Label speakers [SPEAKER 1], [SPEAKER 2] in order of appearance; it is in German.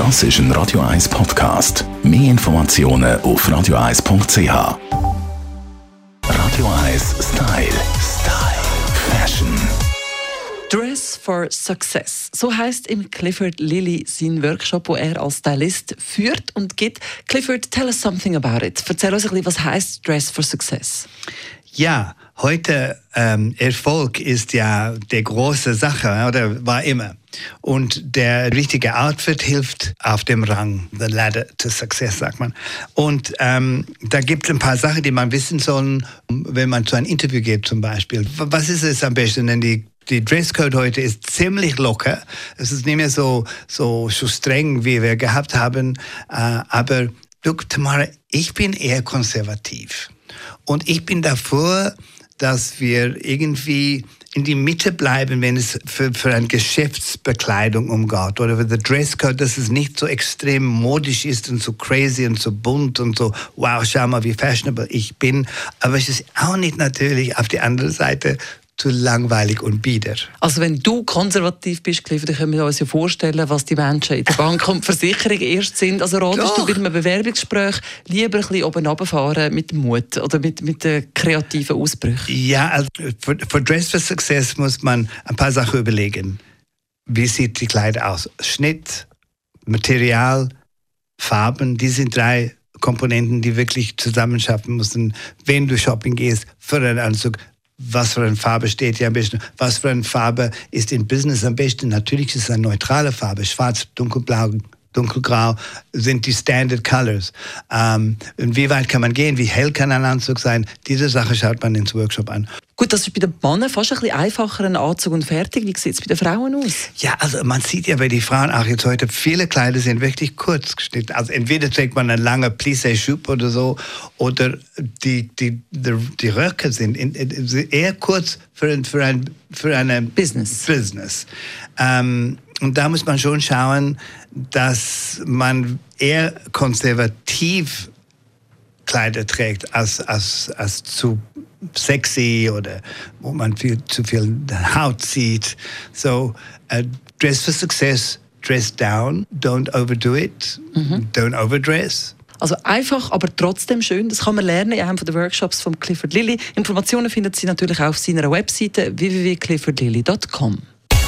[SPEAKER 1] Das ist ein Radio 1 Podcast. Mehr Informationen auf radio1.ch. Radio 1 Style. Style. Fashion.
[SPEAKER 2] Dress for Success. So heißt im Clifford Lilly sein Workshop, wo er als Stylist führt und gibt. Clifford, tell us something about it. Erzähl uns ein bisschen, was heißt Dress for Success?
[SPEAKER 3] Ja, heute ähm, Erfolg ist ja die große Sache oder war immer. Und der richtige Outfit hilft auf dem Rang, the ladder to success, sagt man. Und ähm, da gibt es ein paar Sachen, die man wissen soll, wenn man zu einem Interview geht zum Beispiel. Was ist es am besten? Denn die die Dresscode heute ist ziemlich locker. Es ist nicht mehr so, so, so streng, wie wir gehabt haben. Äh, aber look, Tamara, ich bin eher konservativ. Und ich bin dafür, dass wir irgendwie in die Mitte bleiben, wenn es für, für eine Geschäftsbekleidung umgeht oder für den Dresscode, dass es nicht so extrem modisch ist und so crazy und so bunt und so, wow, schau mal, wie fashionable ich bin. Aber es ist auch nicht natürlich auf die andere Seite zu langweilig und bieder.
[SPEAKER 2] Also wenn du konservativ bist, dann können wir uns ja vorstellen, was die Menschen in der Bank und Versicherung erst sind. Also ratest du bei einem Bewerbungsgespräch lieber ein bisschen oben runterfahren mit Mut oder mit, mit kreativen Ausbrüchen?
[SPEAKER 3] Ja, also für, für Dress for Success muss man ein paar Sachen überlegen. Wie sieht die Kleider aus? Schnitt, Material, Farben, die sind drei Komponenten, die wirklich zusammenschaffen müssen, wenn du shopping gehst für einen Anzug was für eine Farbe steht hier am besten, was für eine Farbe ist in Business am besten. Natürlich ist es eine neutrale Farbe, schwarz, dunkelblau, dunkelgrau sind die Standard Colors. Ähm, weit kann man gehen? Wie hell kann ein Anzug sein? Diese Sache schaut man ins Workshop an.
[SPEAKER 2] Gut, das ist bei den Männern fast ein bisschen einfacher, ein Anzug und fertig. Wie sieht es bei den Frauen aus?
[SPEAKER 3] Ja, also man sieht ja bei den Frauen auch jetzt heute, viele Kleider sind wirklich kurz geschnitten. Also entweder trägt man eine lange Plissé-Schub oder so, oder die, die, die, die Röcke sind eher kurz für, ein, für, ein, für eine
[SPEAKER 2] Business.
[SPEAKER 3] Business. Ähm, und da muss man schon schauen, dass man eher konservativ Kleider trägt, als, als, als zu sexy oder wo man viel, zu viel Haut sieht. So, uh, dress for success, dress down, don't overdo it, mhm. don't overdress.
[SPEAKER 2] Also einfach, aber trotzdem schön. Das kann man lernen in einem der Workshops von Clifford Lilly. Informationen findet Sie natürlich auch auf seiner Webseite www.cliffordlilly.com.